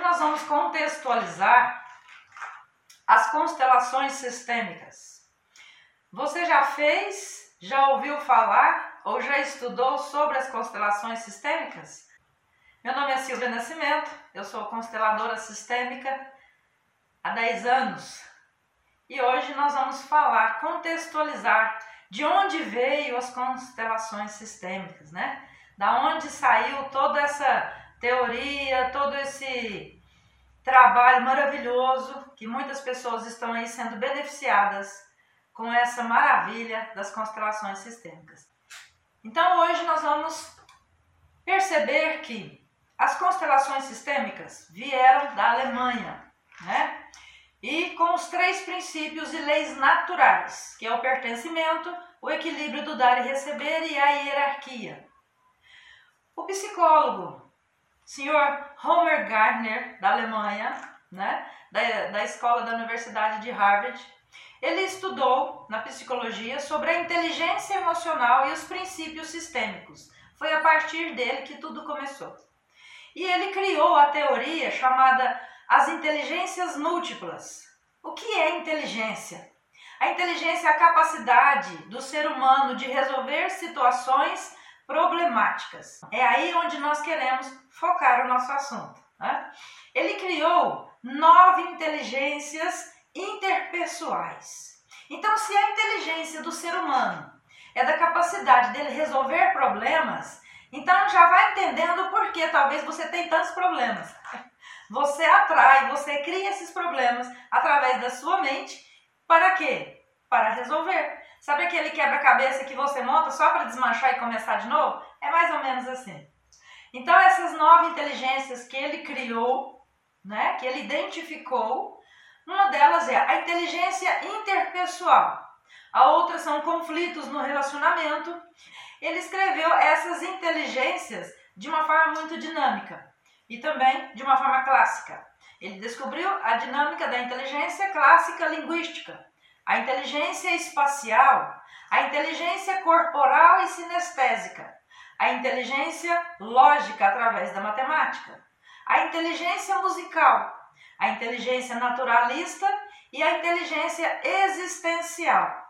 nós vamos contextualizar as constelações sistêmicas. Você já fez, já ouviu falar ou já estudou sobre as constelações sistêmicas? Meu nome é Silvia Nascimento, eu sou consteladora sistêmica há 10 anos e hoje nós vamos falar, contextualizar de onde veio as constelações sistêmicas, né? Da onde saiu toda essa teoria, todo esse trabalho maravilhoso que muitas pessoas estão aí sendo beneficiadas com essa maravilha das constelações sistêmicas. Então hoje nós vamos perceber que as constelações sistêmicas vieram da Alemanha, né? E com os três princípios e leis naturais, que é o pertencimento, o equilíbrio do dar e receber e a hierarquia. O psicólogo senhor Homer Gardner, da Alemanha, né, da, da escola da Universidade de Harvard, ele estudou na psicologia sobre a inteligência emocional e os princípios sistêmicos. Foi a partir dele que tudo começou. E ele criou a teoria chamada as inteligências múltiplas. O que é inteligência? A inteligência é a capacidade do ser humano de resolver situações problemáticas. É aí onde nós queremos focar o nosso assunto. Né? Ele criou nove inteligências interpessoais. Então, se a inteligência do ser humano é da capacidade dele resolver problemas, então já vai entendendo por que talvez você tem tantos problemas. Você atrai, você cria esses problemas através da sua mente para quê? Para resolver. Sabe aquele quebra-cabeça que você monta só para desmanchar e começar de novo? É mais ou menos assim. Então, essas nove inteligências que ele criou, né, que ele identificou, uma delas é a inteligência interpessoal. A outra são conflitos no relacionamento. Ele escreveu essas inteligências de uma forma muito dinâmica e também de uma forma clássica. Ele descobriu a dinâmica da inteligência clássica linguística, a inteligência espacial, a inteligência corporal e sinestésica, a inteligência lógica através da matemática, a inteligência musical, a inteligência naturalista e a inteligência existencial.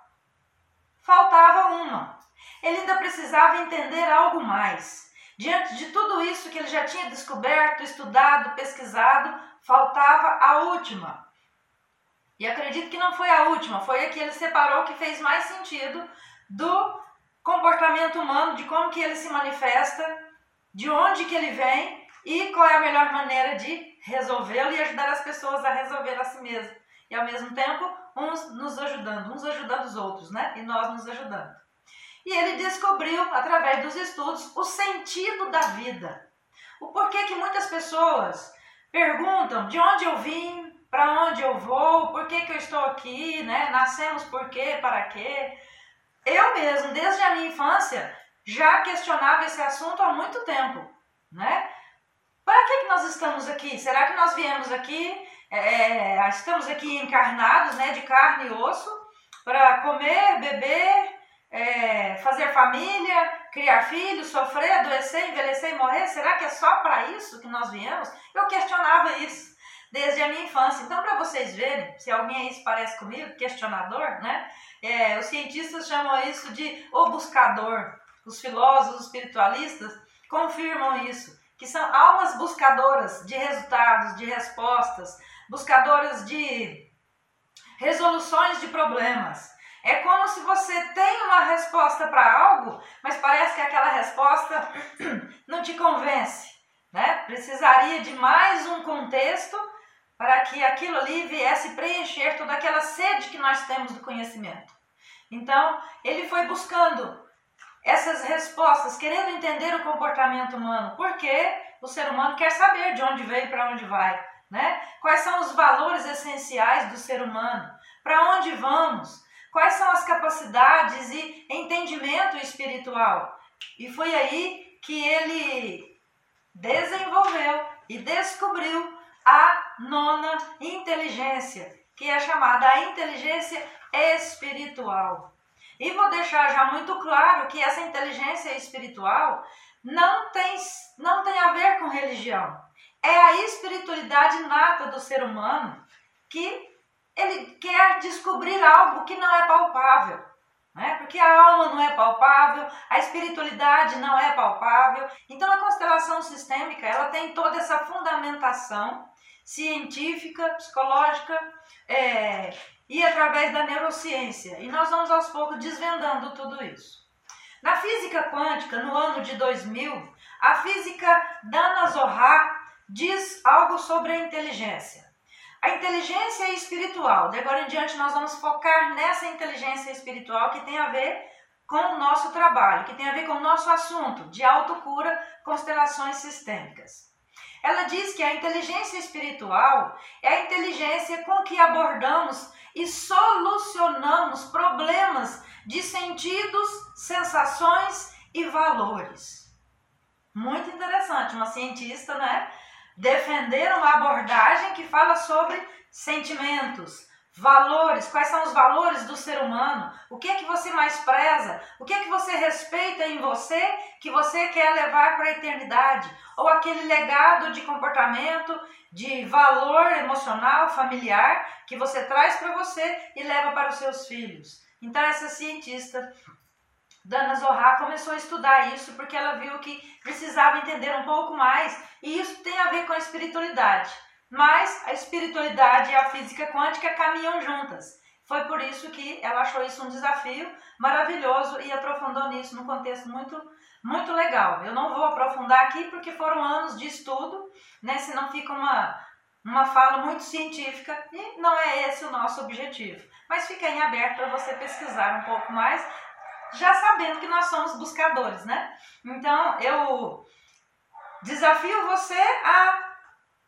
Faltava uma. Ele ainda precisava entender algo mais. Diante de tudo isso que ele já tinha descoberto, estudado, pesquisado, faltava a última, e acredito que não foi a última, foi a que ele separou que fez mais sentido do comportamento humano, de como que ele se manifesta, de onde que ele vem e qual é a melhor maneira de resolvê-lo e ajudar as pessoas a resolver a si mesmo. E ao mesmo tempo, uns nos ajudando, uns ajudando os outros, né? E nós nos ajudando. E ele descobriu, através dos estudos, o sentido da vida. O porquê que muitas pessoas perguntam de onde eu vim, para onde eu vou, por que, que eu estou aqui, né? Nascemos por quê, para quê. Eu mesmo, desde a minha infância, já questionava esse assunto há muito tempo, né? Para que, que nós estamos aqui? Será que nós viemos aqui, é, é estamos aqui encarnados, né, de carne e osso, para comer, beber, é, fazer família, criar filhos, sofrer, adoecer, envelhecer e morrer? Será que é só para isso que nós viemos? Eu questionava isso desde a minha infância. Então, para vocês verem, se alguém aí se parece comigo, questionador, né? É, os cientistas chamam isso de o buscador. Os filósofos espiritualistas confirmam isso, que são almas buscadoras de resultados, de respostas, buscadoras de resoluções de problemas. É como se você tem uma resposta para algo, mas parece que aquela resposta não te convence. Né? Precisaria de mais um contexto para que aquilo ali viesse preencher toda aquela sede que nós temos do conhecimento. Então, ele foi buscando essas respostas, querendo entender o comportamento humano, porque o ser humano quer saber de onde veio e para onde vai, né? Quais são os valores essenciais do ser humano? Para onde vamos? Quais são as capacidades e entendimento espiritual? E foi aí que ele desenvolveu e descobriu nona inteligência, que é chamada a inteligência espiritual. E vou deixar já muito claro que essa inteligência espiritual não tem, não tem a ver com religião. É a espiritualidade nata do ser humano que ele quer descobrir algo que não é palpável. Né? Porque a alma não é palpável, a espiritualidade não é palpável. Então a constelação sistêmica ela tem toda essa fundamentação científica, psicológica é, e através da neurociência. E nós vamos aos poucos desvendando tudo isso. Na física quântica, no ano de 2000, a física Dana Zohar diz algo sobre a inteligência. A inteligência espiritual. De agora em diante, nós vamos focar nessa inteligência espiritual que tem a ver com o nosso trabalho, que tem a ver com o nosso assunto de autocura, constelações sistêmicas. Ela diz que a inteligência espiritual é a inteligência com que abordamos e solucionamos problemas de sentidos, sensações e valores. Muito interessante, uma cientista, né? Defender uma abordagem que fala sobre sentimentos, valores, quais são os valores do ser humano, o que é que você mais preza, o que é que você respeita em você que você quer levar para a eternidade, ou aquele legado de comportamento, de valor emocional, familiar que você traz para você e leva para os seus filhos. Então essa cientista Dana Zohar começou a estudar isso porque ela viu que precisava entender um pouco mais e isso tem a ver com a espiritualidade. Mas a espiritualidade e a física quântica caminham juntas. Foi por isso que ela achou isso um desafio maravilhoso e aprofundou nisso num contexto muito, muito legal. Eu não vou aprofundar aqui porque foram anos de estudo, né? Senão fica uma, uma fala muito científica e não é esse o nosso objetivo. Mas fica em aberto para você pesquisar um pouco mais, já sabendo que nós somos buscadores, né? Então eu desafio você a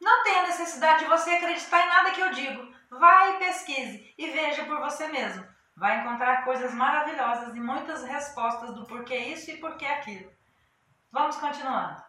não tenha necessidade de você acreditar em nada que eu digo. Vai e pesquise e veja por você mesmo. Vai encontrar coisas maravilhosas e muitas respostas do porquê isso e porquê aquilo. Vamos continuando.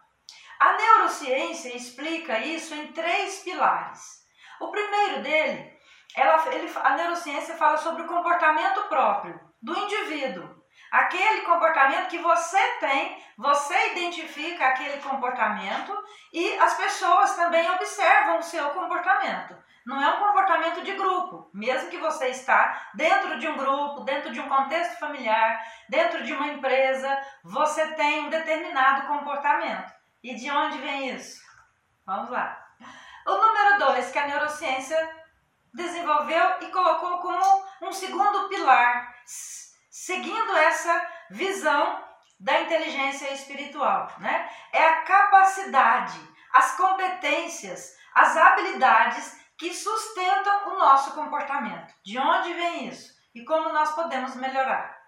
A neurociência explica isso em três pilares. O primeiro dele, ela, ele, a neurociência fala sobre o comportamento próprio do indivíduo. Aquele comportamento que você tem, você identifica aquele comportamento e as pessoas também observam o seu comportamento. Não é um comportamento de grupo, mesmo que você está dentro de um grupo, dentro de um contexto familiar, dentro de uma empresa, você tem um determinado comportamento. E de onde vem isso? Vamos lá. O número dois que a neurociência desenvolveu e colocou como um segundo pilar seguindo essa visão da inteligência espiritual, né? É a capacidade, as competências, as habilidades que sustentam o nosso comportamento. De onde vem isso? E como nós podemos melhorar?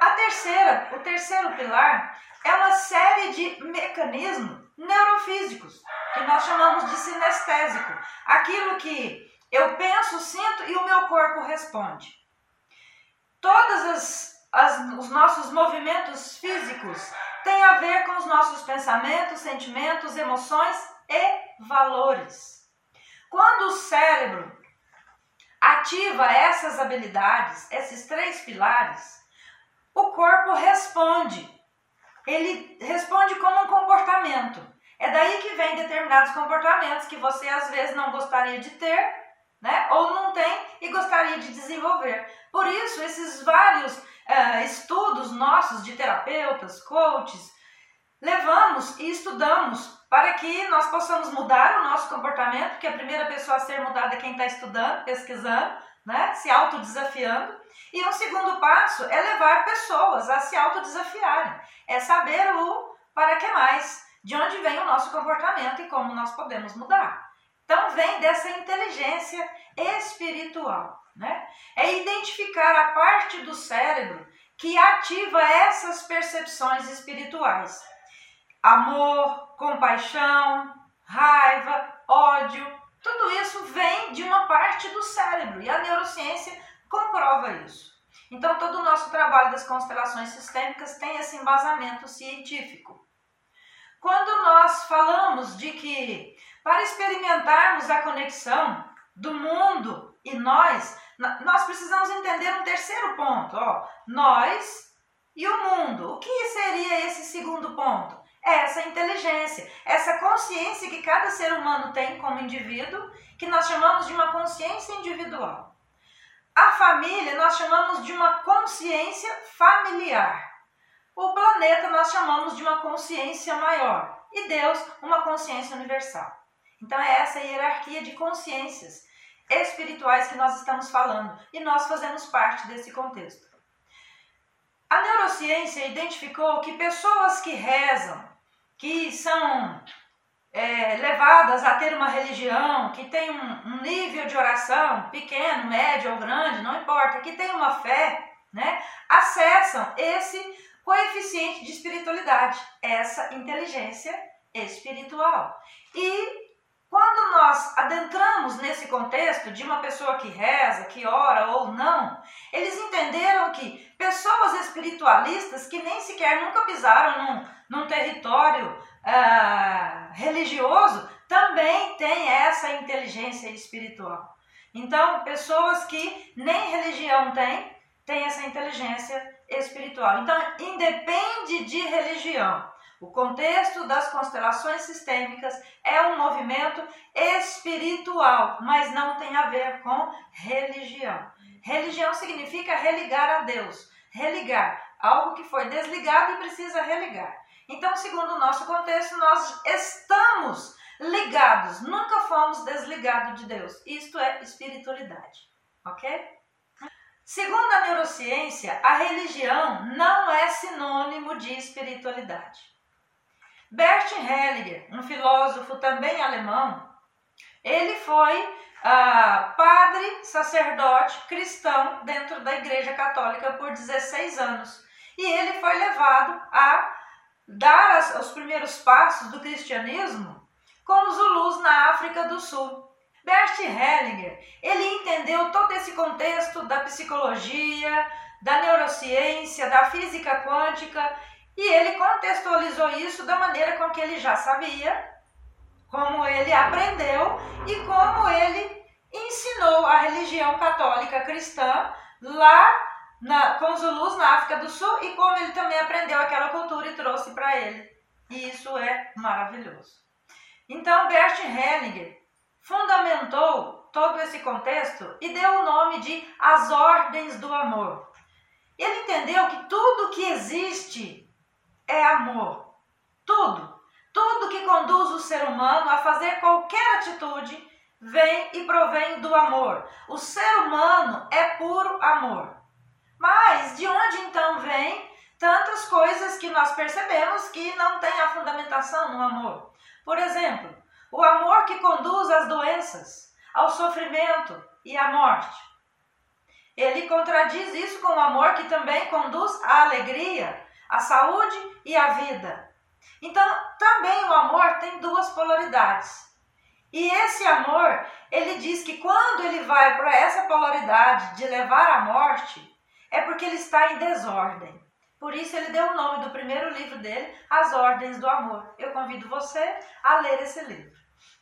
A terceira, o terceiro pilar é uma série de mecanismos neurofísicos que nós chamamos de sinestésico, aquilo que eu penso, sinto e o meu corpo responde. Todos os nossos movimentos físicos têm a ver com os nossos pensamentos, sentimentos, emoções e valores. Quando o cérebro ativa essas habilidades, esses três pilares, o corpo responde. Ele responde como um comportamento. É daí que vem determinados comportamentos que você às vezes não gostaria de ter, né? Ou não tem e gostaria de desenvolver. Por isso, esses vários uh, estudos nossos de terapeutas, coaches, levamos e estudamos para que nós possamos mudar o nosso comportamento, que a primeira pessoa a ser mudada é quem está estudando, pesquisando, né? se autodesafiando. E um segundo passo é levar pessoas a se autodesafiarem, é saber o para que mais, de onde vem o nosso comportamento e como nós podemos mudar. Então vem dessa inteligência espiritual, né? É identificar a parte do cérebro que ativa essas percepções espirituais. Amor, compaixão, raiva, ódio, tudo isso vem de uma parte do cérebro e a neurociência comprova isso. Então, todo o nosso trabalho das constelações sistêmicas tem esse embasamento científico. Quando nós falamos de que para experimentarmos a conexão do mundo e nós, nós precisamos entender um terceiro ponto, ó, nós e o mundo. O que seria esse segundo ponto? Essa inteligência, essa consciência que cada ser humano tem como indivíduo, que nós chamamos de uma consciência individual. A família nós chamamos de uma consciência familiar. O planeta nós chamamos de uma consciência maior e Deus uma consciência universal. Então é essa hierarquia de consciências espirituais que nós estamos falando e nós fazemos parte desse contexto. A neurociência identificou que pessoas que rezam, que são é, levadas a ter uma religião, que tem um, um, nível de oração pequeno, médio ou grande, não importa, que tem uma fé, né, acessam esse coeficiente de espiritualidade, essa inteligência espiritual. E quando nós adentramos nesse contexto de uma pessoa que reza, que ora ou não, eles entenderam que pessoas espiritualistas que nem sequer nunca pisaram num, num território uh, religioso também têm essa inteligência espiritual. Então, pessoas que nem religião têm, têm essa inteligência espiritual. Então, independe de religião. O contexto das constelações sistêmicas é um movimento espiritual, mas não tem a ver com religião. Religião significa religar a Deus, religar algo que foi desligado e precisa religar. Então, segundo o nosso contexto, nós estamos ligados, nunca fomos desligados de Deus. Isto é espiritualidade, ok? Segundo a neurociência, a religião não é sinônimo de espiritualidade. Bert Hellinger, um filósofo também alemão, ele foi ah, padre, sacerdote cristão dentro da Igreja Católica por 16 anos. E ele foi levado a dar as, os primeiros passos do cristianismo com os Zulus na África do Sul. Bert Hellinger, ele entendeu todo esse contexto da psicologia, da neurociência, da física quântica e ele contextualizou isso da maneira com que ele já sabia, como ele aprendeu e como ele ensinou a religião católica cristã lá na, com os Zulus na África do Sul e como ele também aprendeu aquela cultura e trouxe para ele. E isso é maravilhoso. Então, Bert Hellinger fundamentou todo esse contexto e deu o nome de As Ordens do Amor. Ele entendeu que tudo que existe é amor. Tudo, tudo que conduz o ser humano a fazer qualquer atitude vem e provém do amor. O ser humano é puro amor. Mas de onde então vem tantas coisas que nós percebemos que não têm a fundamentação no amor? Por exemplo, o amor que conduz às doenças, ao sofrimento e à morte. Ele contradiz isso com o amor que também conduz à alegria, a saúde e a vida. Então, também o amor tem duas polaridades. E esse amor, ele diz que quando ele vai para essa polaridade de levar à morte, é porque ele está em desordem. Por isso ele deu o nome do primeiro livro dele, As Ordens do Amor. Eu convido você a ler esse livro.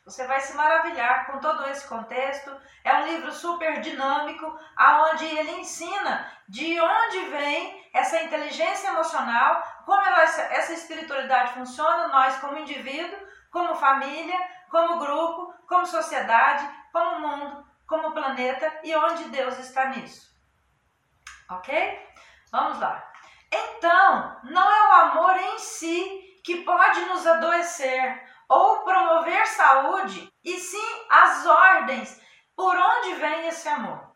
Você vai se maravilhar com todo esse contexto. É um livro super dinâmico, aonde ele ensina de onde vem essa inteligência emocional, como ela, essa espiritualidade funciona, nós como indivíduo, como família, como grupo, como sociedade, como mundo, como planeta e onde Deus está nisso. Ok? Vamos lá. Então, não é o amor em si que pode nos adoecer, ou promover saúde, e sim as ordens por onde vem esse amor.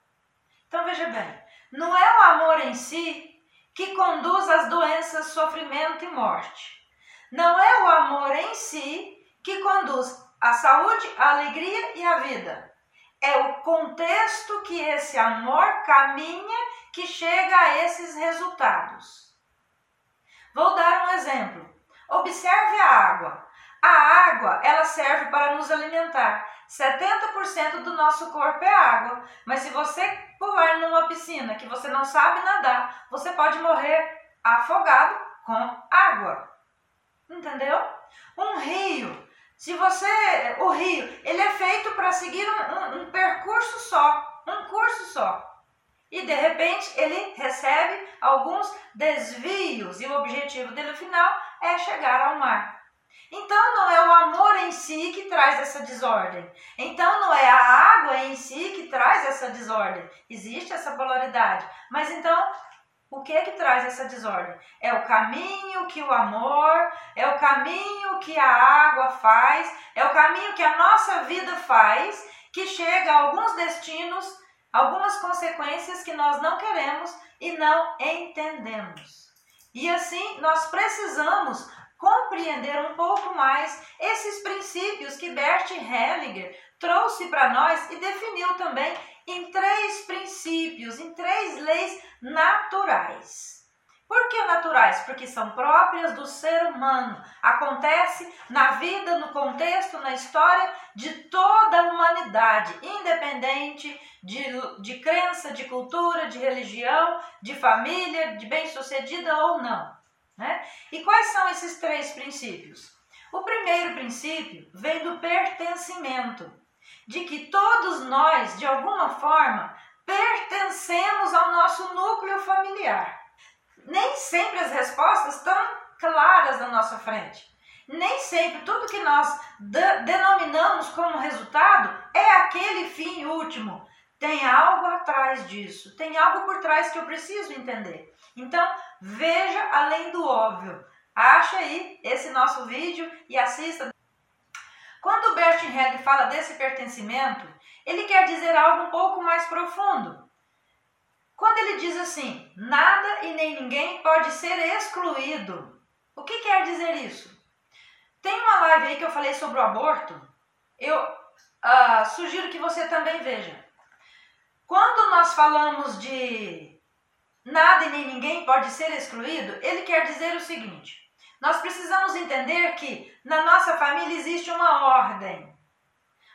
Então veja bem, não é o amor em si que conduz às doenças, sofrimento e morte. Não é o amor em si que conduz à saúde, à alegria e à vida. É o contexto que esse amor caminha que chega a esses resultados. Vou dar um exemplo. Observe a água. A água, ela serve para nos alimentar. 70% do nosso corpo é água. Mas se você pular numa piscina que você não sabe nadar, você pode morrer afogado com água. Entendeu? Um rio. Se você. O rio, ele é feito para seguir um, um, um percurso só. Um curso só e de repente ele recebe alguns desvios e o objetivo dele final é chegar ao mar. Então não é o amor em si que traz essa desordem. Então não é a água em si que traz essa desordem. Existe essa polaridade. Mas então o que é que traz essa desordem? É o caminho que o amor, é o caminho que a água faz, é o caminho que a nossa vida faz, que chega a alguns destinos, algumas consequências que nós não queremos e não entendemos. E assim nós precisamos compreender um pouco mais esses princípios que Bert Hellinger trouxe para nós e definiu também em três princípios, em três leis naturais. Por que naturais? Porque são próprias do ser humano. Acontece na vida, no contexto, na história de toda a humanidade, independente de, de crença, de cultura, de religião, de família, de bem-sucedida ou não. E quais são esses três princípios? O primeiro princípio vem do pertencimento de que todos nós, de alguma forma, pertencemos ao nosso núcleo familiar. Nem sempre as respostas estão claras na nossa frente. Nem sempre tudo que nós denominamos como resultado é aquele fim último. Tem algo atrás disso, tem algo por trás que eu preciso entender. Então, veja além do óbvio. Acha aí esse nosso vídeo e assista quando Bert Helling fala desse pertencimento, ele quer dizer algo um pouco mais profundo. Quando ele diz assim, nada e nem ninguém pode ser excluído, o que quer dizer isso? Tem uma live aí que eu falei sobre o aborto, eu uh, sugiro que você também veja. Quando nós falamos de nada e nem ninguém pode ser excluído, ele quer dizer o seguinte: nós precisamos entender que na nossa família existe uma ordem.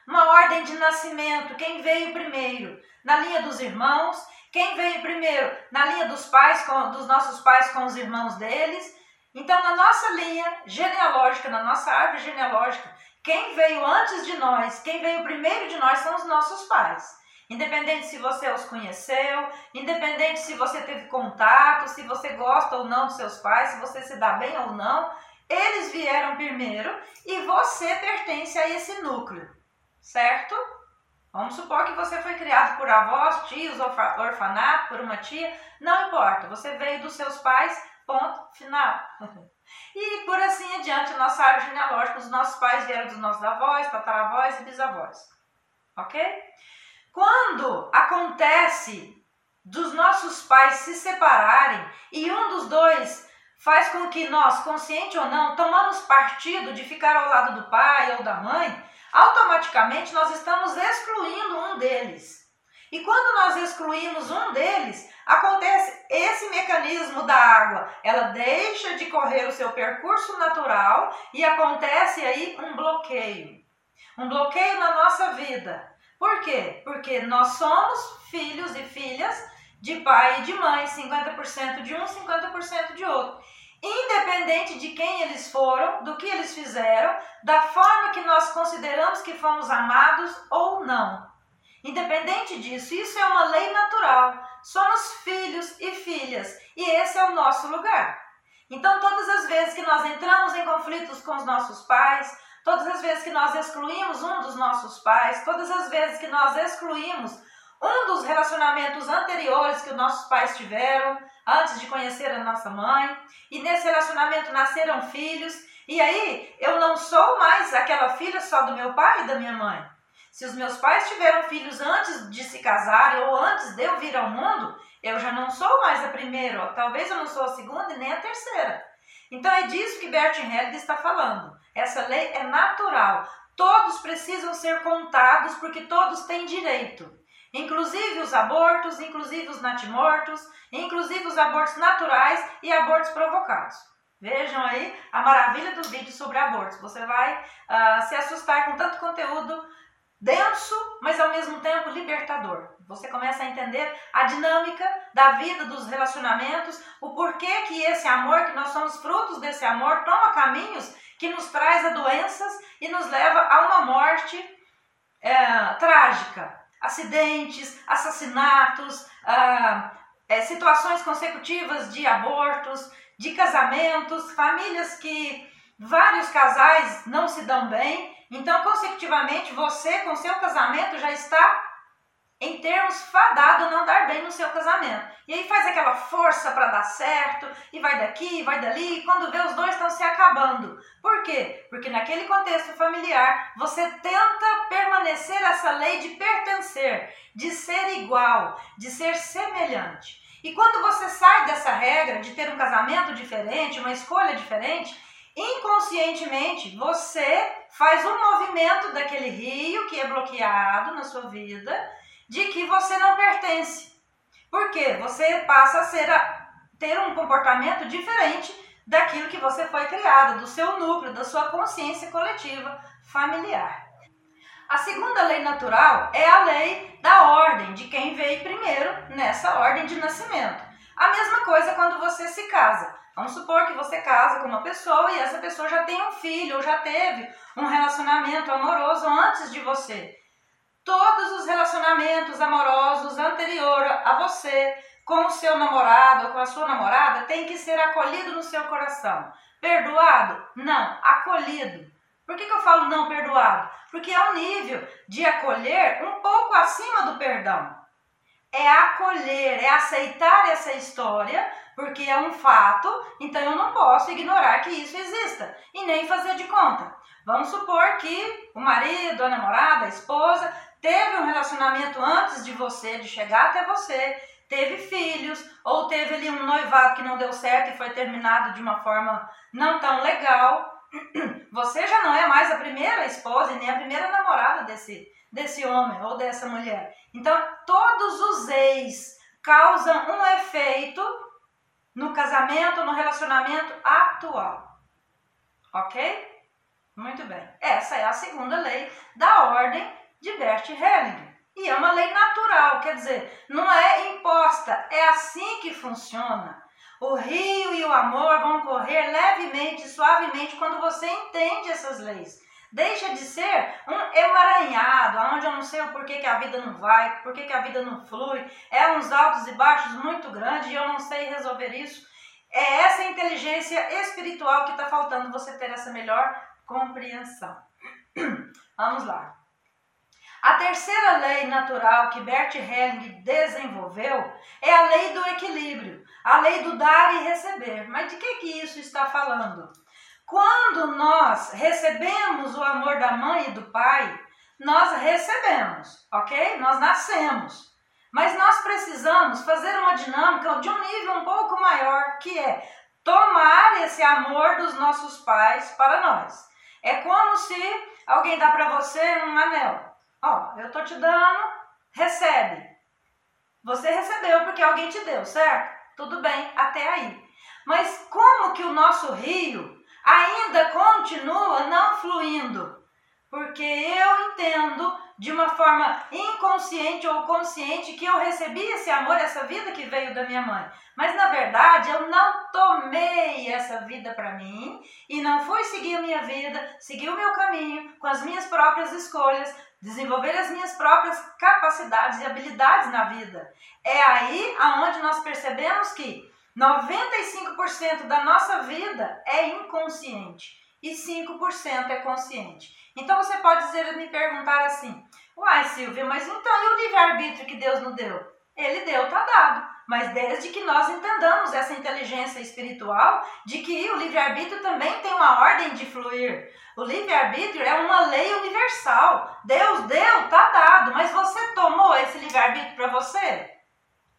Uma ordem de nascimento, quem veio primeiro? Na linha dos irmãos, quem veio primeiro? Na linha dos pais, com, dos nossos pais com os irmãos deles. Então, na nossa linha genealógica, na nossa árvore genealógica, quem veio antes de nós, quem veio primeiro de nós são os nossos pais. Independente se você os conheceu, independente se você teve contato, se você gosta ou não dos seus pais, se você se dá bem ou não, eles vieram primeiro e você pertence a esse núcleo, certo? Vamos supor que você foi criado por avós, tios, orfanato, por uma tia, não importa, você veio dos seus pais, ponto, final. E por assim adiante, nossa árvore genealógica, os nossos pais vieram dos nossos avós, tataravós e bisavós. Ok? Quando acontece dos nossos pais se separarem e um dos dois faz com que nós, consciente ou não, tomamos partido de ficar ao lado do pai ou da mãe, automaticamente nós estamos excluindo um deles. E quando nós excluímos um deles, acontece esse mecanismo da água. Ela deixa de correr o seu percurso natural e acontece aí um bloqueio. Um bloqueio na nossa vida. Por quê? Porque nós somos filhos e filhas de pai e de mãe, 50% de um, 50% de outro. Independente de quem eles foram, do que eles fizeram, da forma que nós consideramos que fomos amados ou não. Independente disso, isso é uma lei natural. Somos filhos e filhas e esse é o nosso lugar. Então, todas as vezes que nós entramos em conflitos com os nossos pais, todas as vezes que nós excluímos um dos nossos pais, todas as vezes que nós excluímos um dos relacionamentos anteriores que os nossos pais tiveram antes de conhecer a nossa mãe, e nesse relacionamento nasceram filhos, e aí eu não sou mais aquela filha só do meu pai e da minha mãe. Se os meus pais tiveram filhos antes de se casarem ou antes de eu vir ao mundo, eu já não sou mais a primeira, talvez eu não sou a segunda e nem a terceira. Então é disso que Bert Hellinger está falando. Essa lei é natural. Todos precisam ser contados porque todos têm direito. Inclusive os abortos, inclusive os natimortos, inclusive os abortos naturais e abortos provocados. Vejam aí a maravilha do vídeo sobre abortos. Você vai uh, se assustar com tanto conteúdo denso, mas ao mesmo tempo libertador. Você começa a entender a dinâmica da vida, dos relacionamentos, o porquê que esse amor, que nós somos frutos desse amor, toma caminhos que nos traz a doenças e nos leva a uma morte é, trágica. Acidentes, assassinatos, ah, é, situações consecutivas de abortos, de casamentos, famílias que vários casais não se dão bem. Então, consecutivamente, você com seu casamento já está em termos fadado não dar bem no seu casamento. E aí faz aquela força para dar certo, e vai daqui, vai dali, e quando vê os dois estão se acabando. Por quê? Porque naquele contexto familiar, você tenta permanecer essa lei de pertencer, de ser igual, de ser semelhante. E quando você sai dessa regra de ter um casamento diferente, uma escolha diferente, inconscientemente você faz um movimento daquele rio que é bloqueado na sua vida de que você não pertence. Por quê? Você passa a ser a, ter um comportamento diferente daquilo que você foi criado, do seu núcleo, da sua consciência coletiva familiar. A segunda lei natural é a lei da ordem, de quem veio primeiro nessa ordem de nascimento. A mesma coisa quando você se casa. Vamos supor que você casa com uma pessoa e essa pessoa já tem um filho ou já teve um relacionamento amoroso antes de você todos os relacionamentos amorosos anterior a você com o seu namorado ou com a sua namorada tem que ser acolhido no seu coração. Perdoado? Não, acolhido. Por que, que eu falo não perdoado? Porque é um nível de acolher um pouco acima do perdão. É acolher, é aceitar essa história, porque é um fato, então eu não posso ignorar que isso exista e nem fazer de conta. Vamos supor que o marido, a namorada, a esposa teve um relacionamento antes de você, de chegar até você, teve filhos, ou teve ali um noivado que não deu certo e foi terminado de uma forma não tão legal. Você já não é mais a primeira esposa e nem a primeira namorada desse, desse homem ou dessa mulher. Então, todos os ex causam um efeito no casamento, no relacionamento atual. Ok? Muito bem. Essa é a segunda lei da ordem de Bert Hellinger. E é uma lei natural, quer dizer, não é imposta, é assim que funciona. O rio e o amor vão correr levemente, suavemente, quando você entende essas leis. Deixa de ser um emaranhado, onde eu não sei o porquê que a vida não vai, porquê que a vida não flui. É uns altos e baixos muito grandes e eu não sei resolver isso. É essa inteligência espiritual que está faltando você ter essa melhor compreensão. Vamos lá. A terceira lei natural que Bert Helling desenvolveu é a lei do equilíbrio, a lei do dar e receber. Mas de que, que isso está falando? Quando nós recebemos o amor da mãe e do pai, nós recebemos, ok? Nós nascemos. Mas nós precisamos fazer uma dinâmica de um nível um pouco maior, que é tomar esse amor dos nossos pais para nós. É como se alguém dá para você um anel. Ó, eu tô te dando, recebe. Você recebeu porque alguém te deu, certo? Tudo bem, até aí. Mas como que o nosso rio ainda continua não fluindo? Porque eu entendo de uma forma inconsciente ou consciente que eu recebi esse amor, essa vida que veio da minha mãe. Mas na verdade eu não tomei essa vida para mim e não fui seguir a minha vida, seguir o meu caminho com as minhas próprias escolhas, desenvolver as minhas próprias capacidades e habilidades na vida. É aí aonde nós percebemos que 95% da nossa vida é inconsciente e 5% é consciente. Então você pode dizer me perguntar assim: "Uai, Silvia, mas então e o livre-arbítrio que Deus nos deu?" Ele deu, tá dado. Mas desde que nós entendamos essa inteligência espiritual de que o livre-arbítrio também tem uma ordem de fluir. O livre-arbítrio é uma lei universal. Deus deu, tá dado, mas você tomou esse livre-arbítrio para você?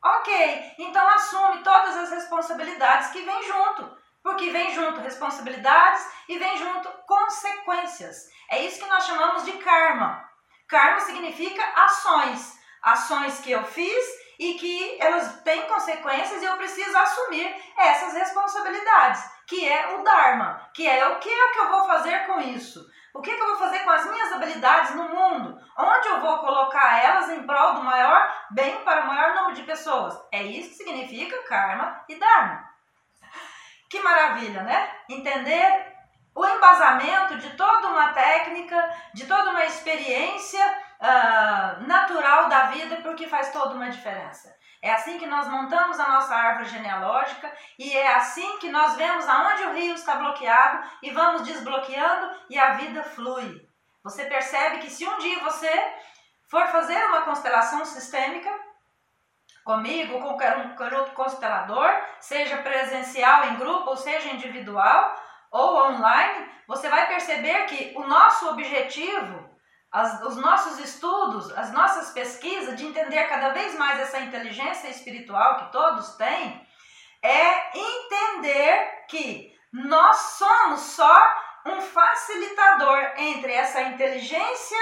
Ok, então assume todas as responsabilidades que vêm junto. Porque vem junto responsabilidades e vem junto consequências. É isso que nós chamamos de karma. Karma significa ações. Ações que eu fiz e que elas têm consequências e eu preciso assumir essas responsabilidades, que é o Dharma, que é o que é que eu vou fazer com isso? O que, que eu vou fazer com as minhas habilidades no mundo? Onde eu vou colocar elas em prol do maior bem para o maior número de pessoas? É isso que significa karma e dharma. Que maravilha, né? Entender o embasamento de toda uma técnica, de toda uma experiência uh, natural da vida, porque faz toda uma diferença. É assim que nós montamos a nossa árvore genealógica e é assim que nós vemos aonde o rio está bloqueado e vamos desbloqueando e a vida flui. Você percebe que se um dia você for fazer uma constelação sistêmica, comigo, com qualquer outro constelador, seja presencial em grupo ou seja individual ou online, você vai perceber que o nosso objetivo, as, os nossos estudos, as nossas pesquisas de entender cada vez mais essa inteligência espiritual que todos têm, é entender que nós somos só um facilitador entre essa inteligência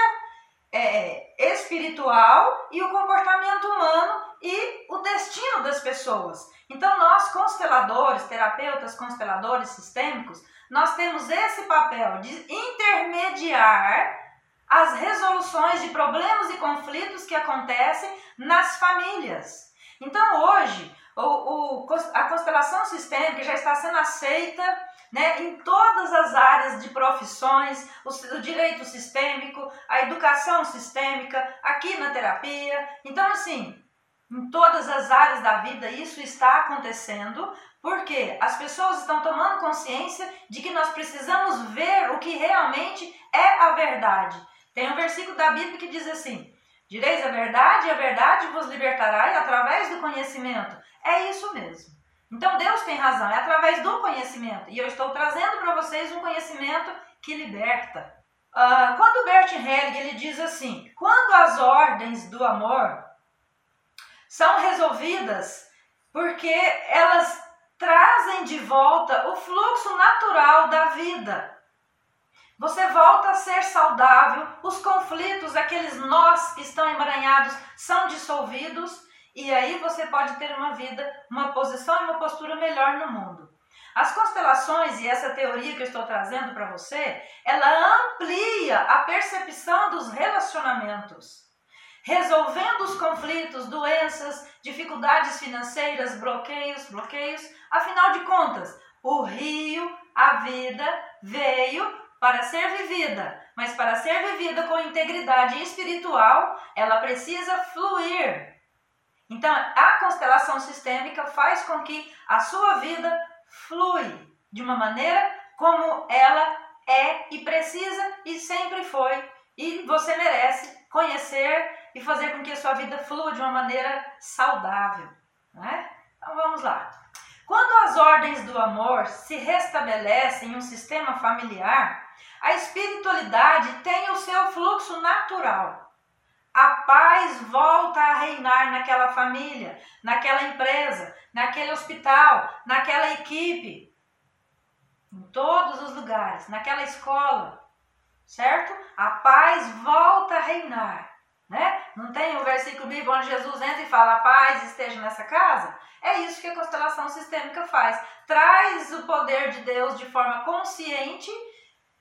é, espiritual e o comportamento humano e o destino das pessoas. Então, nós, consteladores, terapeutas, consteladores sistêmicos, nós temos esse papel de intermediar as resoluções de problemas e conflitos que acontecem nas famílias. Então, hoje, o, o, a constelação sistêmica já está sendo aceita né, em todas as áreas de profissões, o, o, direito sistêmico, a educação sistêmica, aqui na terapia. Então, assim, em todas as áreas da vida isso está acontecendo, porque as pessoas estão tomando consciência de que nós precisamos ver o que realmente é a verdade. Tem um versículo da Bíblia que diz assim: Direis a verdade, e a verdade vos libertará, e através do conhecimento. É isso mesmo. Então Deus tem razão, é através do conhecimento. E eu estou trazendo para vocês um conhecimento que liberta. Uh, quando Bert Helling ele diz assim: quando as ordens do amor são resolvidas porque elas trazem de volta o fluxo natural da vida. Você volta a ser saudável, os conflitos, aqueles nós que estão emaranhados, são dissolvidos e aí você pode ter uma vida, uma posição e uma postura melhor no mundo. As constelações e essa teoria que eu estou trazendo para você, ela amplia a percepção dos relacionamentos resolvendo os conflitos, doenças, dificuldades financeiras, bloqueios, bloqueios. Afinal de contas, o rio, a vida, veio para ser vivida, mas para ser vivida com integridade espiritual, ela precisa fluir. Então, a constelação sistêmica faz com que a sua vida flui de uma maneira como ela é e precisa e sempre foi. E você merece conhecer e fazer com que a sua vida flua de uma maneira saudável. Né? Então vamos lá. Quando as ordens do amor se restabelecem em um sistema familiar, a espiritualidade tem o seu fluxo natural. A paz volta a reinar naquela família, naquela empresa, naquele hospital, naquela equipe, em todos os lugares, naquela escola, certo? A paz volta a reinar. Né? Não tem um versículo bíblico onde Jesus entra e fala: a paz esteja nessa casa? É isso que a constelação sistêmica faz. Traz o poder de Deus de forma consciente,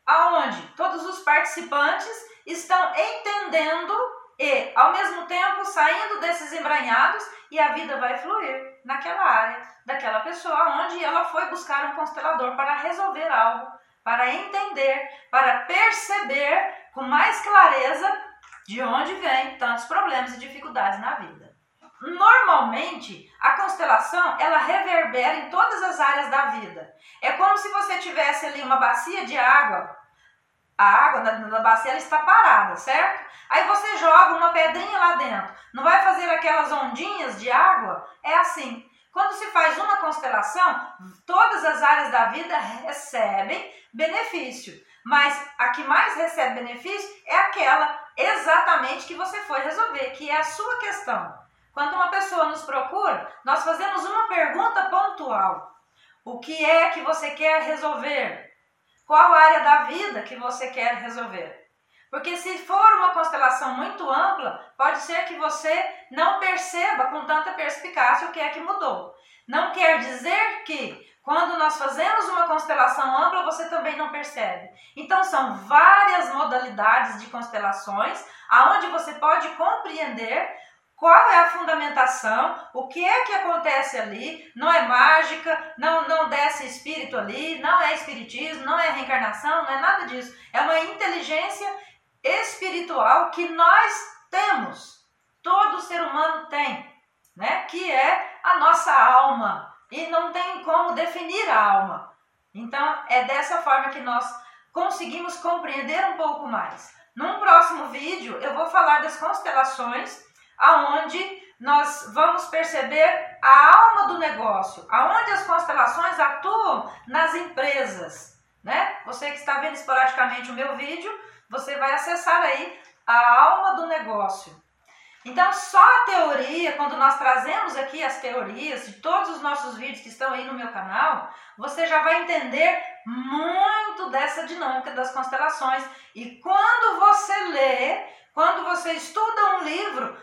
aonde todos os participantes estão entendendo e, ao mesmo tempo, saindo desses embranhados e a vida vai fluir naquela área daquela pessoa onde ela foi buscar um constelador para resolver algo, para entender, para perceber com mais clareza de onde vem tantos problemas e dificuldades na vida. Normalmente, a constelação ela reverbera em todas as áreas da vida. É como se você tivesse ali uma bacia de água. A água na, bacia ela está parada, certo? Aí você joga uma pedrinha lá dentro. Não vai fazer aquelas ondinhas de água? É assim. Quando se faz uma constelação, todas as áreas da vida recebem benefício. Mas a que mais recebe benefício é aquela exatamente que você foi resolver, que é a sua questão. Quando uma pessoa nos procura, nós fazemos uma pergunta pontual. O que é que você quer resolver? Qual área da vida que você quer resolver? Porque se for uma constelação muito ampla, pode ser que você não perceba com tanta perspicácia o que é que mudou. Não quer dizer que quando nós fazemos uma constelação ampla, você também não percebe. Então são várias modalidades de constelações aonde você pode compreender qual é a fundamentação, o que é que acontece ali, não é mágica, não, não desce espírito ali, não é espiritismo, não é reencarnação, não é nada disso. É uma inteligência espiritual que nós temos, todo ser humano tem, né? que é a nossa alma. E não tem como definir a alma. Então, é dessa forma que nós conseguimos compreender um pouco mais. Num próximo vídeo, eu vou falar das constelações aonde nós vamos perceber a alma do negócio, aonde as constelações atuam nas empresas, né? Você que está vendo esporadicamente o meu vídeo, você vai acessar aí a alma do negócio. Então, só a teoria, quando nós trazemos aqui as teorias de todos os nossos vídeos que estão aí no meu canal, você já vai entender muito dessa dinâmica das constelações. E quando você lê, quando você estuda um livro,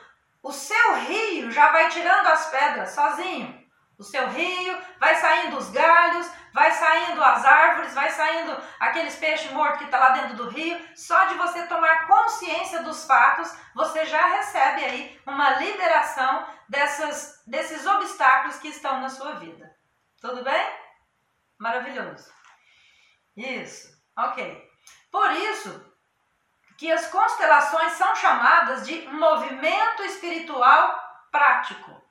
o seu rio já vai tirando as pedras sozinho. O seu rio vai saindo os galhos, vai saindo as árvores, vai saindo aqueles peixes mortos que está lá dentro do rio. Só de você tomar consciência dos fatos, você já recebe aí uma liberação dessas, desses obstáculos que estão na sua vida. Tudo bem? Maravilhoso. Isso, ok. Por isso, que as constelações são chamadas de movimento espiritual prático.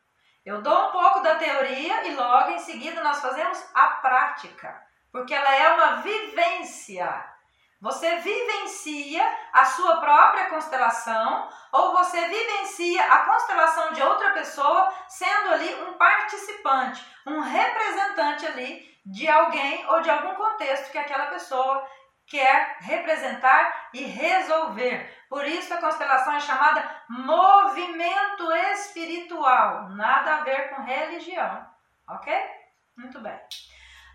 Eu dou um pouco da teoria e logo em seguida nós fazemos a prática, porque ela é uma vivência. Você vivencia a sua própria constelação ou você vivencia a constelação de outra pessoa, sendo ali um participante, um representante ali de alguém ou de algum contexto que aquela pessoa quer representar e resolver. Por isso a constelação é chamada movimento espiritual, nada a ver com religião, ok? Muito bem.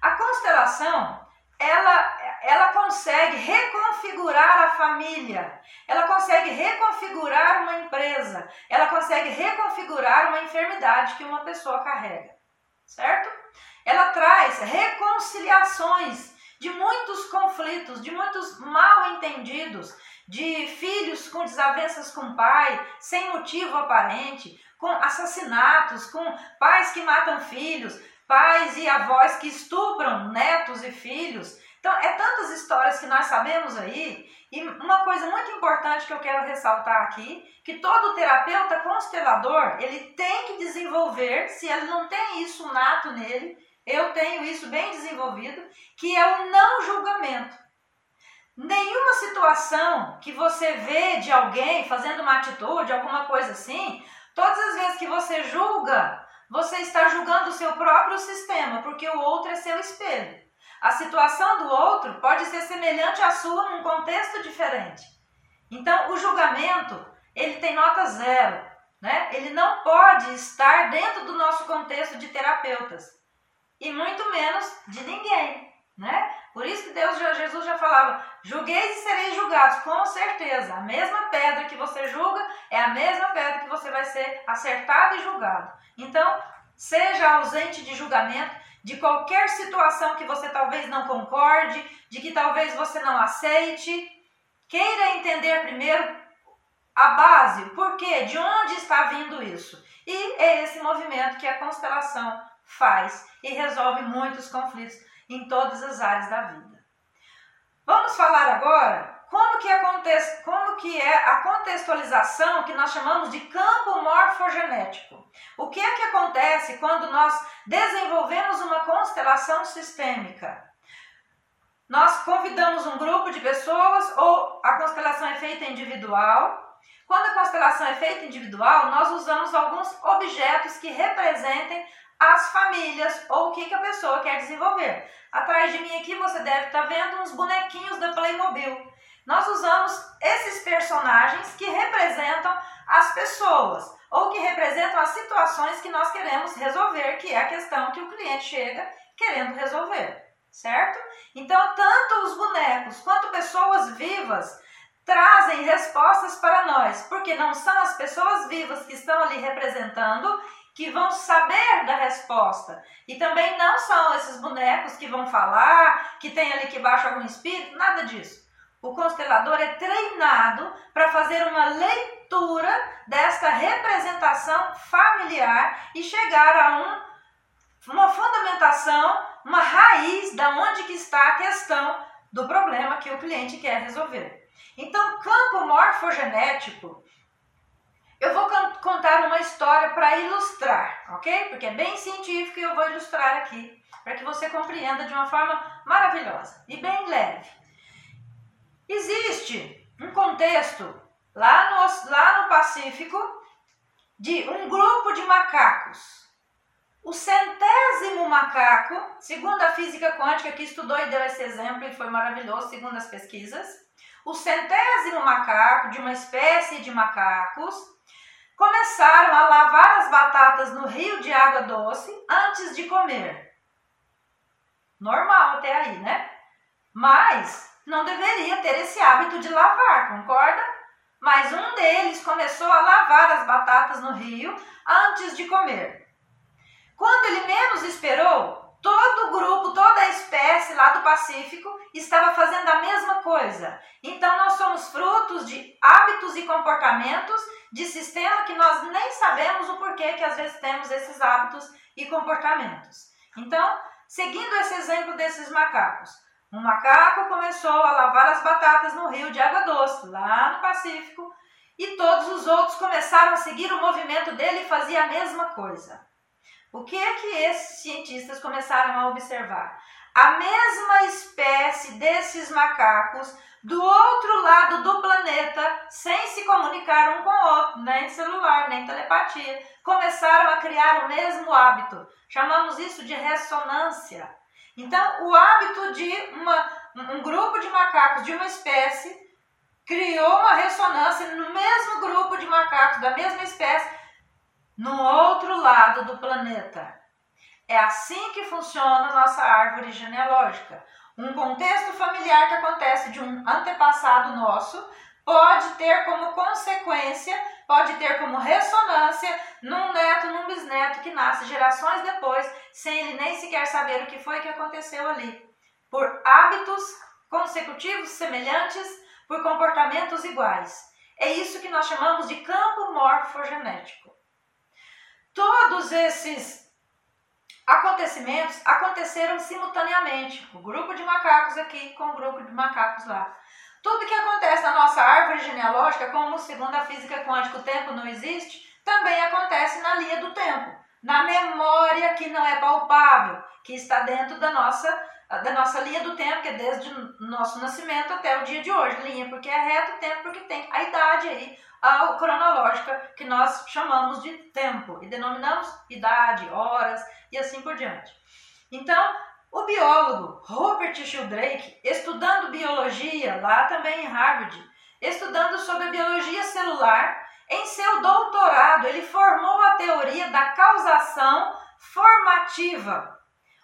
A constelação, ela, ela consegue reconfigurar a família, ela consegue reconfigurar uma empresa, ela consegue reconfigurar uma enfermidade que uma pessoa carrega, certo? Ela traz reconciliações de muitos conflitos, de muitos mal entendidos, de filhos com desavenças com pai, sem motivo aparente, com assassinatos, com pais que matam filhos, pais e avós que estupram netos e filhos. Então, é tantas histórias que nós sabemos aí. E uma coisa muito importante que eu quero ressaltar aqui, que todo terapeuta constelador, ele tem que desenvolver, se ele não tem isso nato nele, eu tenho isso bem desenvolvido, que é o não julgamento. Nenhuma situação que você vê de alguém fazendo uma atitude, alguma coisa assim, todas as vezes que você julga, você está julgando o seu próprio sistema, porque o outro é seu espelho. A situação do outro pode ser semelhante à sua num contexto diferente. Então, o julgamento, ele tem nota zero, né? Ele não pode estar dentro do nosso contexto de terapeutas e muito menos de ninguém, né? Por isso que Deus, Jesus já falava, julgueis e sereis julgados, com certeza. A mesma pedra que você julga é a mesma pedra que você vai ser acertado e julgado. Então, seja ausente de julgamento de qualquer situação que você talvez não concorde, de que talvez você não aceite. Queira entender primeiro a base, o porquê, de onde está vindo isso. E é esse movimento que a constelação faz e resolve muitos conflitos em todas as áreas da vida. Vamos falar agora como que, acontece, como que é a contextualização que nós chamamos de campo morfogenético. O que é que acontece quando nós desenvolvemos uma constelação sistêmica? Nós convidamos um grupo de pessoas ou a constelação é feita individual. Quando a constelação é feita individual, nós usamos alguns objetos que representem as famílias ou o que, que a pessoa quer desenvolver. Atrás de mim aqui você deve estar tá vendo uns bonequinhos da Playmobil. Nós usamos esses personagens que representam as pessoas ou que representam as situações que nós queremos resolver, que é a questão que o cliente chega querendo resolver, certo? Então, tanto os bonecos quanto pessoas vivas trazem respostas para nós, porque não são as pessoas vivas que estão ali representando que vão saber da resposta. E também não são esses bonecos que vão falar, que tem ali que baixo algum espírito, nada disso. o constelador é treinado para fazer uma leitura desta representação familiar e chegar a um, uma fundamentação, uma raiz da onde que está a questão do problema que o cliente quer resolver. Então, campo morfogenético, eu vou contar uma história para ilustrar, ok? Porque é bem científico e eu vou ilustrar aqui para que você compreenda de uma forma maravilhosa e bem leve. Existe um contexto lá no, lá no Pacífico de um grupo de macacos. O centésimo macaco, segundo a física quântica que estudou e deu esse exemplo e foi maravilhoso, segundo as pesquisas, o centésimo macaco de uma espécie de macacos começaram a lavar as batatas no rio de água doce antes de comer. Normal até aí, né? Mas não deveria ter esse hábito de lavar, concorda? Mas um deles começou a lavar as batatas no rio antes de comer. Quando ele menos esperou, todo o grupo, toda a espécie lá do Pacífico estava fazendo a mesma coisa. Então nós somos frutos de hábitos e comportamentos de sistema que nós nem sabemos o porquê que às vezes temos esses hábitos e comportamentos. Então, seguindo esse exemplo desses macacos, um macaco começou a lavar as batatas no rio de água doce, lá no Pacífico, e todos os outros começaram a seguir o movimento dele e faziam a mesma coisa. O que é que esses cientistas começaram a observar? A mesma espécie desses macacos do outro lado do planeta, sem se comunicar um com o outro, nem celular, nem telepatia, começaram a criar o mesmo hábito. Chamamos isso de ressonância. Então, o hábito de uma, um grupo de macacos de uma espécie criou uma ressonância no mesmo grupo de macacos da mesma espécie no outro lado do planeta. É assim que funciona a nossa árvore genealógica. Um contexto familiar que acontece de um antepassado nosso pode ter como consequência, pode ter como ressonância num neto, num bisneto que nasce gerações depois, sem ele nem sequer saber o que foi que aconteceu ali. Por hábitos consecutivos semelhantes, por comportamentos iguais. É isso que nós chamamos de campo morfogenético. Todos esses acontecimentos aconteceram simultaneamente. O grupo de macacos aqui com o grupo de macacos lá. Tudo que acontece na nossa árvore genealógica, como segundo a física quântica o tempo não existe, também acontece na linha do tempo, na memória que não é palpável, que está dentro da nossa, da nossa linha do tempo, que é desde o nosso nascimento até o dia de hoje. Linha porque é reto, tempo porque tem a idade aí, a cronológica, que nós chamamos de tempo, e denominamos idade, horas, e assim por diante. Então, o biólogo Robert Sheldrake, estudando biologia lá também em Harvard, estudando sobre a biologia celular, em seu doutorado ele formou a teoria da causação formativa,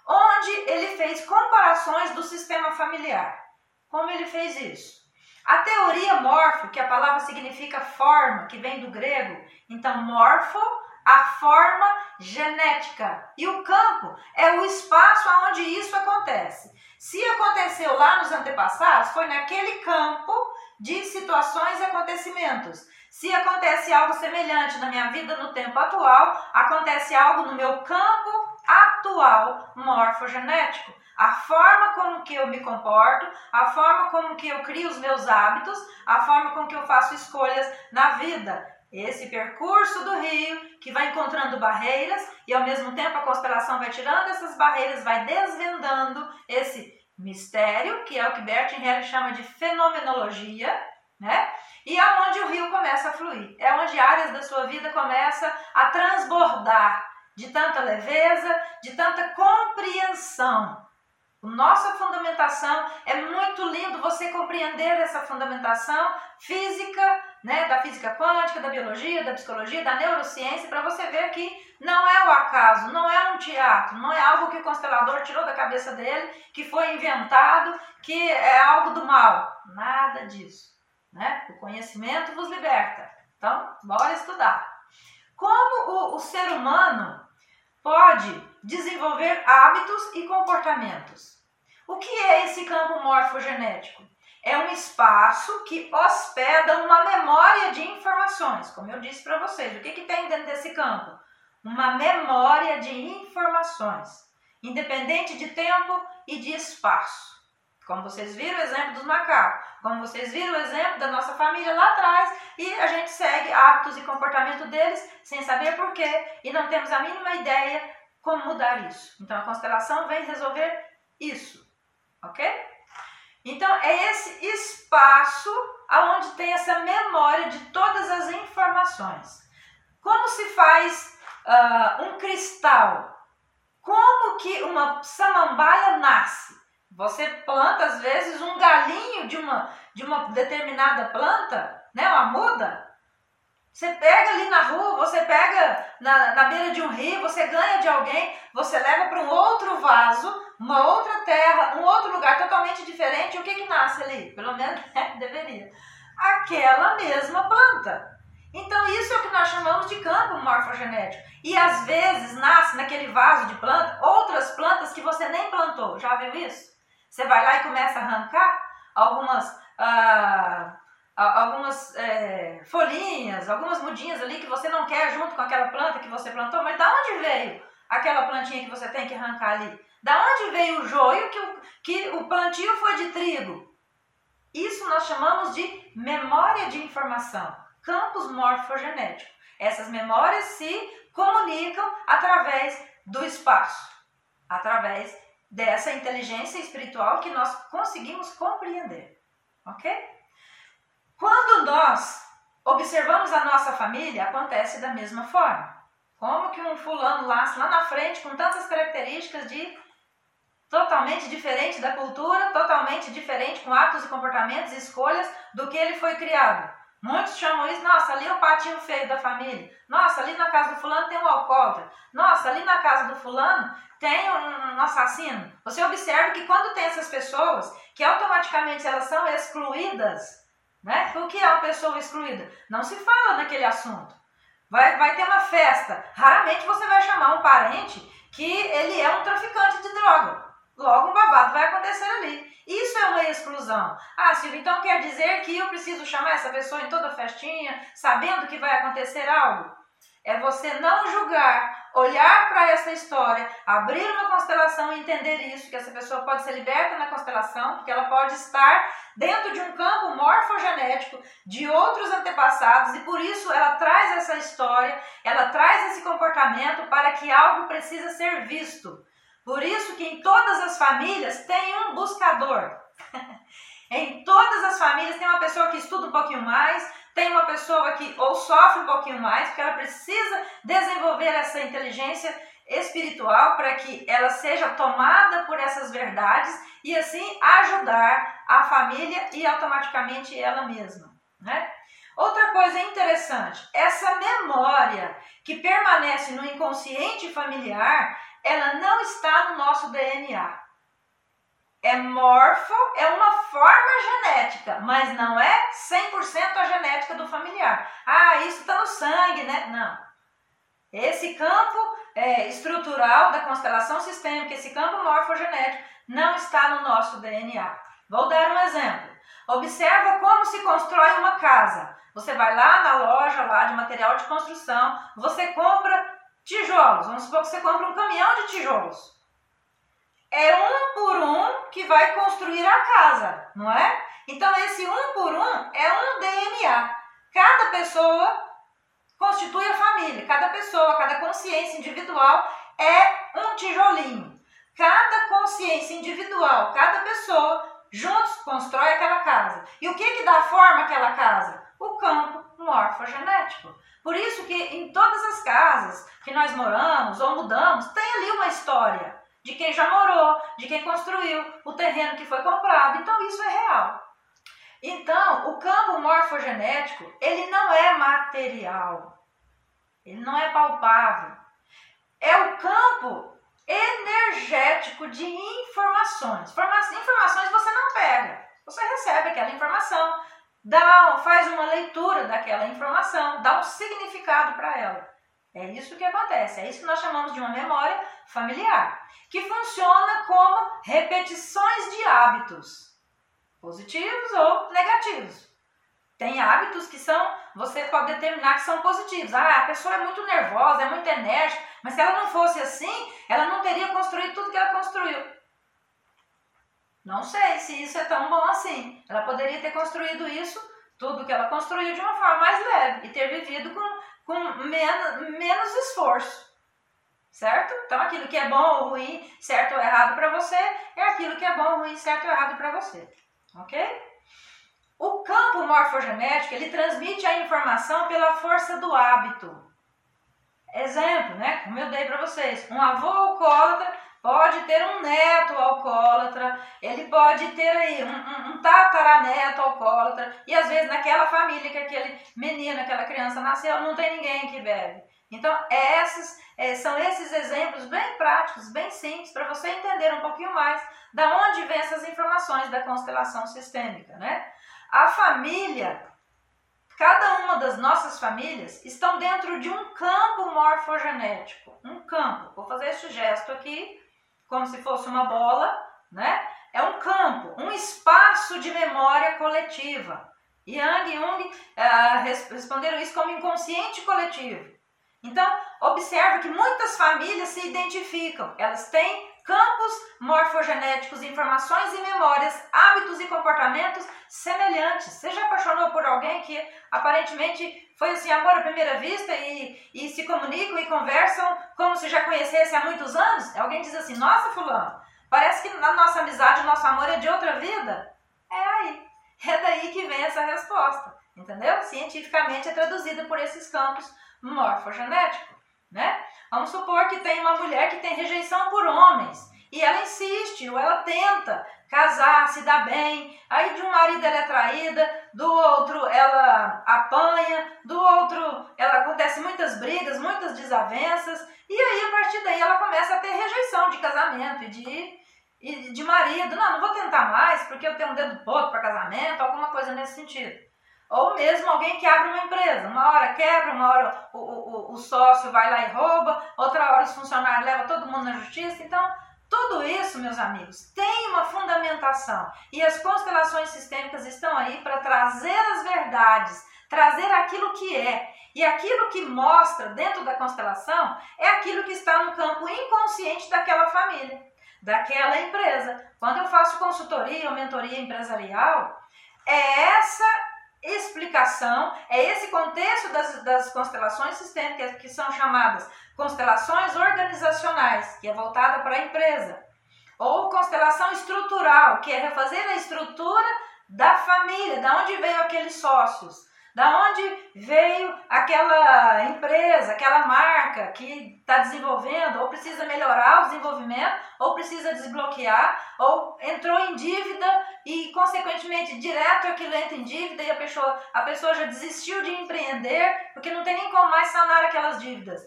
onde ele fez comparações do sistema familiar. Como ele fez isso? A teoria morfo, que a palavra significa forma, que vem do grego, então morfo a forma genética. E o campo é o espaço onde isso acontece. Se aconteceu lá nos antepassados, foi naquele campo de situações e acontecimentos. Se acontece algo semelhante na minha vida no tempo atual, acontece algo no meu campo atual morfogenético. A forma como que eu me comporto, a forma como que eu crio os meus hábitos, a forma como que eu faço escolhas na vida. Esse percurso do rio que vai encontrando barreiras e ao mesmo tempo a constelação vai tirando essas barreiras, vai desvendando esse mistério, que é o que Bertin chama de fenomenologia, né? E é onde o rio começa a fluir. É onde áreas da sua vida começam a transbordar de tanta leveza, de tanta compreensão. Nossa fundamentação é muito lindo você compreender essa fundamentação física, né, da física quântica, da biologia, da psicologia, da neurociência, para você ver que não é o acaso, não é um teatro, não é algo que o constelador tirou da cabeça dele, que foi inventado, que é algo do mal. Nada disso. Né? O conhecimento vos liberta. Então, bora estudar. Como o, o ser humano pode desenvolver hábitos e comportamentos? O que é esse campo morfogenético? é um espaço que hospeda uma memória de informações, como eu disse para vocês. O que, que tem dentro desse campo? Uma memória de informações, independente de tempo e de espaço. Como vocês viram o exemplo dos macacos, como vocês viram o exemplo da nossa família lá atrás, e a gente segue hábitos e comportamento deles sem saber porquê e não temos a mínima ideia como mudar isso. Então a constelação vem resolver isso, ok? Então é esse espaço aonde tem essa memória de todas as informações. Como se faz uh, um cristal? Como que uma samambaia nasce? Você planta às vezes um galinho de uma, de uma determinada planta, né, uma muda. Você pega ali na rua, você pega na, na beira de um rio, você ganha de alguém, você leva para um outro vaso, uma outra terra, um outro lugar totalmente diferente. O que, que nasce ali? Pelo menos né, deveria. Aquela mesma planta. Então, isso é o que nós chamamos de campo morfogenético. E às vezes nasce naquele vaso de planta outras plantas que você nem plantou. Já viu isso? Você vai lá e começa a arrancar algumas, ah, algumas é, folhinhas, algumas mudinhas ali que você não quer junto com aquela planta que você plantou, mas da onde veio aquela plantinha que você tem que arrancar ali? Da onde veio o joio que o, que o plantio foi de trigo? Isso nós chamamos de memória de informação, campos morfogenéticos. Essas memórias se comunicam através do espaço, através dessa inteligência espiritual que nós conseguimos compreender, ok? Quando nós observamos a nossa família, acontece da mesma forma. Como que um fulano lá, lá na frente, com tantas características de totalmente diferente da cultura, totalmente diferente com atos e comportamentos e escolhas do que ele foi criado. Muitos chamam isso, nossa, ali é o patinho feio da família. Nossa, ali na casa do fulano tem um alcoólatra. Nossa, ali na casa do fulano tem um, um assassino. Você observa que quando tem essas pessoas, que automaticamente elas são excluídas, né? O que é uma pessoa excluída? Não se fala naquele assunto. Vai, vai ter uma festa. Raramente você vai chamar um parente que ele é um traficante de droga. Logo, um babado vai acontecer ali. Isso é uma exclusão. Ah, Silvia, então quer dizer que eu preciso chamar essa pessoa em toda festinha, sabendo que vai acontecer algo? É você não julgar, olhar para essa história, abrir uma constelação e entender isso, que essa pessoa pode ser liberta na constelação, porque ela pode estar dentro de um campo morfogenético de outros antepassados e por isso ela traz essa história, ela traz esse comportamento para que algo precisa ser visto. Por isso que em todas as famílias tem um buscador. em todas as famílias tem uma pessoa que estuda um pouquinho mais, tem uma pessoa que ou sofre um pouquinho mais, porque ela precisa desenvolver essa inteligência espiritual para que ela seja tomada por essas verdades e assim ajudar a família e automaticamente ela mesma, né? Outra coisa interessante, essa memória que permanece no inconsciente familiar, ela não está no nosso DNA. É morfo, é uma forma genética, mas não é 100% a genética do familiar. Ah, isso está no sangue, né? Não. Esse campo é, estrutural da constelação sistêmica, esse campo morfogenético, não está no nosso DNA. Vou dar um exemplo. Observa como se constrói uma casa. Você vai lá na loja lá de material de construção, você compra Tijolos, vamos supor que você compra um caminhão de tijolos. É um por um que vai construir a casa, não é? Então, esse um por um é um DNA. Cada pessoa constitui a família, cada pessoa, cada consciência individual é um tijolinho. Cada consciência individual, cada pessoa, juntos constrói aquela casa. E o que, que dá forma àquela casa? O campo morfogenético. Por isso que em todas as casas que nós moramos ou mudamos, tem ali uma história de quem já morou, de quem construiu, o terreno que foi comprado. Então isso é real. Então, o campo morfogenético, ele não é material. Ele não é palpável. É o campo energético de informações. Informações você não pega. Você recebe aquela informação, dá, faz uma leitura daquela informação, dá um significado para ela. É isso que acontece, é isso que nós chamamos de uma memória familiar, que funciona como repetições de hábitos. positivos ou negativos. Tem hábitos que são, você pode determinar que são positivos. Ah, a pessoa é muito nervosa, é muito enérgica, mas se ela não fosse assim, ela não teria construído tudo que ela construiu. Não sei se isso é tão bom assim. Ela poderia ter construído isso, tudo que ela construiu, de uma forma mais leve e ter vivido com, com menos, menos esforço. Certo? Então aquilo que é bom ou ruim, certo ou errado para você, é aquilo que é bom ou ruim, certo ou errado para você. Ok? O campo morfogenético, ele transmite a informação pela força do hábito. Exemplo, né? Como eu dei para vocês, um avô alcoólatra pode ter um neto alcoólatra, ele pode ter aí um, um, um tataraneto alcoólatra, e às vezes naquela família que aquele menino, aquela criança nasceu, não tem ninguém que bebe. Então, esses, é, são esses exemplos bem práticos, bem simples, para você entender um pouquinho mais da onde vem essas informações da constelação sistêmica, né? A família, cada uma das nossas famílias estão dentro de um campo morfogenético. Um campo. Vou fazer esse gesto aqui, como se fosse uma bola, né? É um campo, um espaço de memória coletiva. Yang e Jung uh, responderam isso como inconsciente coletivo. Então, observe que muitas famílias se identificam, elas têm campos morfogenéticos, informações e memórias, hábitos e comportamentos semelhantes. Você já apaixonou por alguém que aparentemente foi assim, amor à primeira vista e, e se comunicam e conversam como se já conhecessem há muitos anos? Alguém diz assim, nossa fulano, parece que na nossa amizade, o nosso amor é de outra vida. É aí, é daí que vem essa resposta, entendeu? Cientificamente é traduzida por esses campos morfogenéticos, né? Vamos supor que tem uma mulher que tem rejeição por homens e ela insiste ou ela tenta casar, se dar bem. Aí de um marido ela é traída, do outro ela apanha, do outro ela acontece muitas brigas, muitas desavenças e aí a partir daí ela começa a ter rejeição de casamento e de e de marido. Não, não vou tentar mais porque eu tenho um dedo podre para casamento, alguma coisa nesse sentido. Ou mesmo alguém que abre uma empresa. Uma hora quebra, uma hora o, o, o sócio vai lá e rouba, outra hora os funcionários levam todo mundo na justiça. Então, tudo isso, meus amigos, tem uma fundamentação. E as constelações sistêmicas estão aí para trazer as verdades, trazer aquilo que é. E aquilo que mostra dentro da constelação é aquilo que está no campo inconsciente daquela família, daquela empresa. Quando eu faço consultoria ou mentoria empresarial, é essa explicação, é esse contexto das, das constelações sistêmicas que são chamadas constelações organizacionais, que é voltada para a empresa, ou constelação estrutural, que é refazer a estrutura da família, da onde veio aqueles sócios. Da onde veio aquela empresa, aquela marca que está desenvolvendo, ou precisa melhorar o desenvolvimento, ou precisa desbloquear, ou entrou em dívida e, consequentemente, direto aquilo entra em dívida e a pessoa, a pessoa já desistiu de empreender porque não tem nem como mais sanar aquelas dívidas.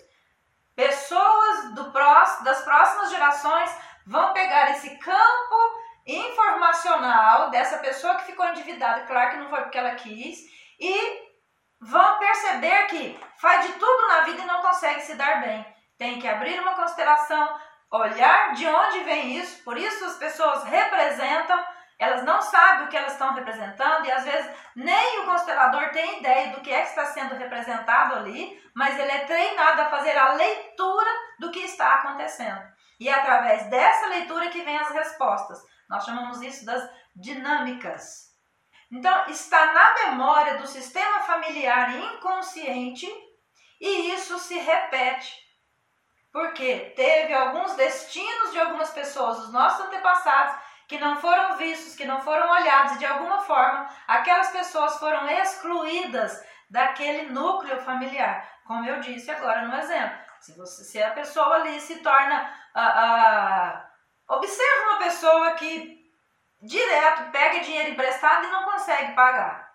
Pessoas do próximo, das próximas gerações vão pegar esse campo informacional dessa pessoa que ficou endividada, claro que não foi porque ela quis, e vão perceber que faz de tudo na vida e não consegue se dar bem. Tem que abrir uma constelação, olhar de onde vem isso, por isso as pessoas representam, elas não sabem o que elas estão representando e às vezes nem o constelador tem ideia do que é que está sendo representado ali, mas ele é treinado a fazer a leitura do que está acontecendo. E é através dessa leitura que vem as respostas. Nós chamamos isso das dinâmicas. Então, está na memória do sistema familiar inconsciente e isso se repete. Porque teve alguns destinos de algumas pessoas, os nossos antepassados, que não foram vistos, que não foram olhados e de alguma forma aquelas pessoas foram excluídas daquele núcleo familiar. Como eu disse agora no exemplo. Se, você, se a pessoa ali se torna. Uh, uh, observe uma pessoa que direto pega dinheiro emprestado e não consegue pagar.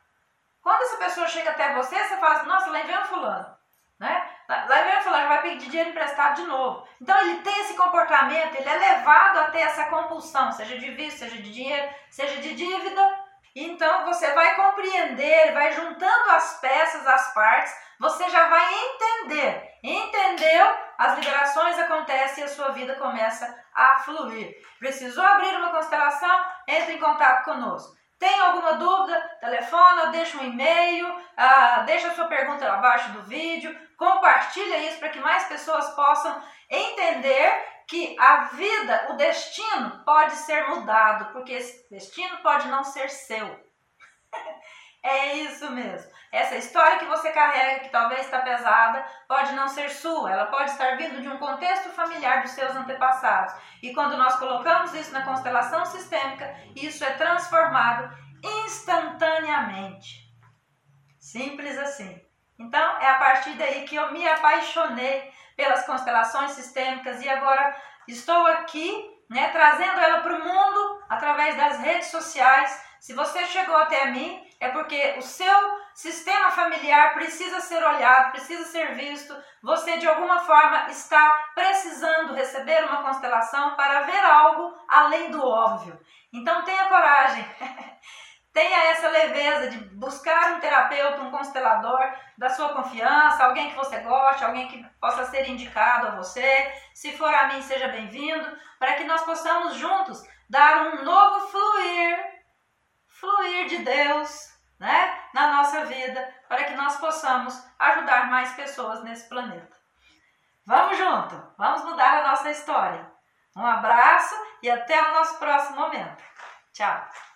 Quando essa pessoa chega até você, você fala assim, nossa, lá vem um fulano. Né? Lá vem um fulano, vai pedir dinheiro emprestado de novo. Então ele tem esse comportamento, ele é levado a ter essa compulsão, seja de vício, seja de dinheiro, seja de dívida. Então você vai compreender, vai juntando as peças, as partes, você já vai entender. Entendeu? As liberações acontecem e a sua vida começa a fluir. Precisou abrir uma constelação? Entre em contato conosco. Tem alguma dúvida? Telefona, deixa um e-mail, ah, deixa sua pergunta abaixo do vídeo, compartilha isso para que mais pessoas possam entender que a vida, o destino pode ser mudado, porque esse destino pode não ser seu. é isso mesmo. Essa história que você carrega, que talvez está pesada, pode não ser sua, ela pode estar vindo de um contexto familiar dos seus antepassados. E quando nós colocamos isso na constelação sistêmica, isso é transformado instantaneamente. Simples assim. Então, é a partir daí que eu me apaixonei pelas constelações sistêmicas e agora estou aqui, né, trazendo ela para o mundo através das redes sociais. Se você chegou até mim, é porque o seu sistema familiar precisa ser olhado, precisa ser visto. Você de alguma forma está precisando receber uma constelação para ver algo além do óbvio. Então tenha coragem. Tenha essa leveza de buscar um terapeuta, um constelador da sua confiança, alguém que você goste, alguém que possa ser indicado a você. Se for a mim, seja bem-vindo, para que nós possamos juntos dar um novo fluir, fluir de Deus né, na nossa vida, para que nós possamos ajudar mais pessoas nesse planeta. Vamos junto, vamos mudar a nossa história. Um abraço e até o nosso próximo momento. Tchau!